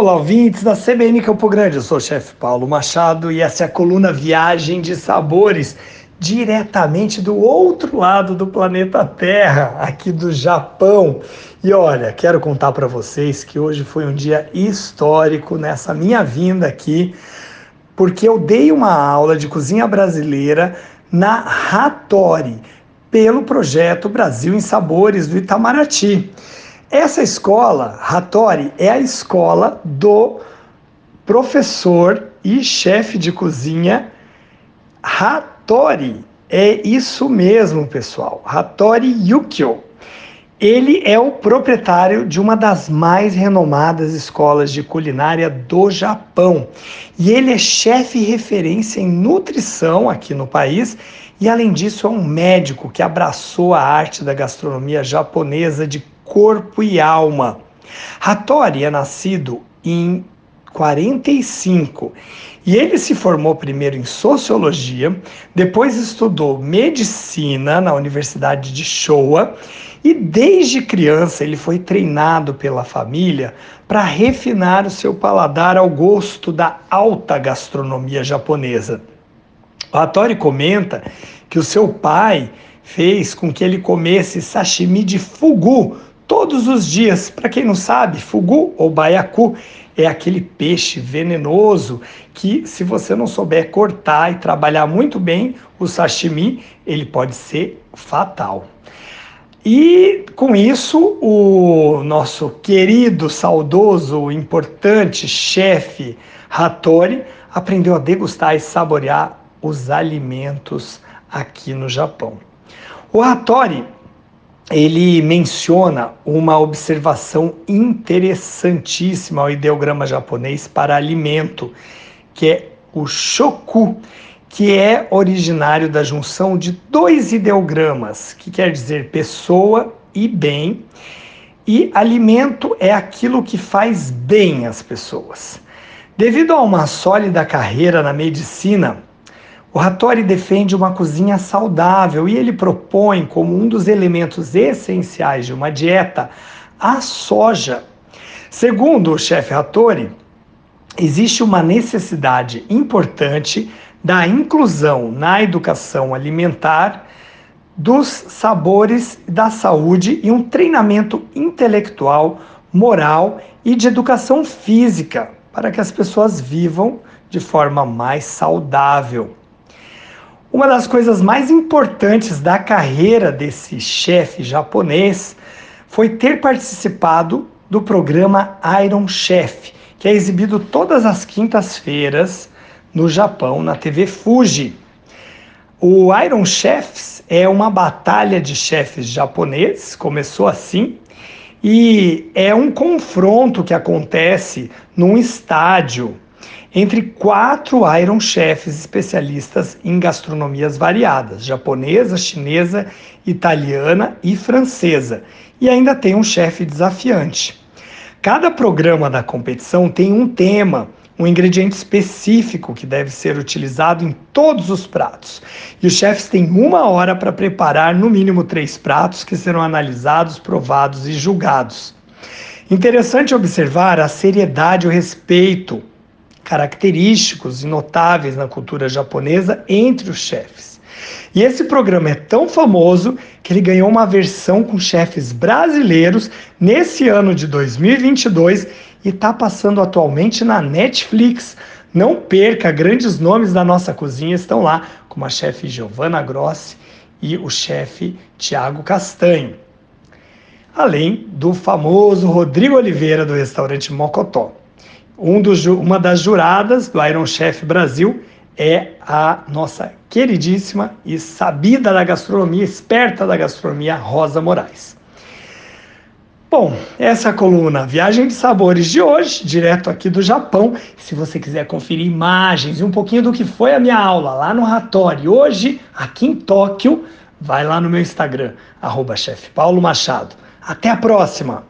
Olá, ouvintes da CBN Campo Grande. Eu sou o chefe Paulo Machado e essa é a coluna Viagem de Sabores, diretamente do outro lado do planeta Terra, aqui do Japão. E olha, quero contar para vocês que hoje foi um dia histórico nessa minha vinda aqui, porque eu dei uma aula de cozinha brasileira na Hattori, pelo projeto Brasil em Sabores do Itamaraty. Essa escola, Hattori, é a escola do professor e chefe de cozinha Hattori. É isso mesmo, pessoal. Hattori Yukio. Ele é o proprietário de uma das mais renomadas escolas de culinária do Japão. E ele é chefe referência em nutrição aqui no país. E além disso, é um médico que abraçou a arte da gastronomia japonesa de corpo e alma. Hattori é nascido em 45 e ele se formou primeiro em sociologia, depois estudou medicina na Universidade de Showa e desde criança ele foi treinado pela família para refinar o seu paladar ao gosto da alta gastronomia japonesa. O Hattori comenta que o seu pai fez com que ele comesse sashimi de fugu todos os dias. Para quem não sabe, fugu ou baiacu é aquele peixe venenoso que, se você não souber cortar e trabalhar muito bem o sashimi, ele pode ser fatal. E com isso, o nosso querido, saudoso, importante chefe Hattori aprendeu a degustar e saborear os alimentos aqui no Japão. O Hattori ele menciona uma observação interessantíssima ao ideograma japonês para alimento, que é o shoku, que é originário da junção de dois ideogramas, que quer dizer pessoa e bem, e alimento é aquilo que faz bem às pessoas. Devido a uma sólida carreira na medicina, o Hattori defende uma cozinha saudável e ele propõe como um dos elementos essenciais de uma dieta a soja. Segundo o chefe Hattori, existe uma necessidade importante da inclusão na educação alimentar dos sabores da saúde e um treinamento intelectual, moral e de educação física para que as pessoas vivam de forma mais saudável. Uma das coisas mais importantes da carreira desse chefe japonês foi ter participado do programa Iron Chef, que é exibido todas as quintas-feiras no Japão, na TV Fuji. O Iron Chefs é uma batalha de chefes japoneses, começou assim, e é um confronto que acontece num estádio entre quatro Iron Chefs especialistas em gastronomias variadas: japonesa, chinesa, italiana e francesa. E ainda tem um chefe desafiante. Cada programa da competição tem um tema, um ingrediente específico que deve ser utilizado em todos os pratos. E os chefes têm uma hora para preparar no mínimo três pratos que serão analisados, provados e julgados. Interessante observar a seriedade e o respeito característicos e notáveis na cultura japonesa entre os chefes. E esse programa é tão famoso que ele ganhou uma versão com chefes brasileiros nesse ano de 2022 e está passando atualmente na Netflix. Não perca, grandes nomes da nossa cozinha estão lá, como a chefe Giovanna Grossi e o chefe Tiago Castanho. Além do famoso Rodrigo Oliveira do restaurante Mocotó. Um dos, uma das juradas do Iron Chef Brasil é a nossa queridíssima e sabida da gastronomia, esperta da gastronomia, Rosa Moraes. Bom, essa coluna Viagem de Sabores de hoje, direto aqui do Japão. Se você quiser conferir imagens e um pouquinho do que foi a minha aula lá no Hattori, hoje, aqui em Tóquio, vai lá no meu Instagram, arroba. Até a próxima!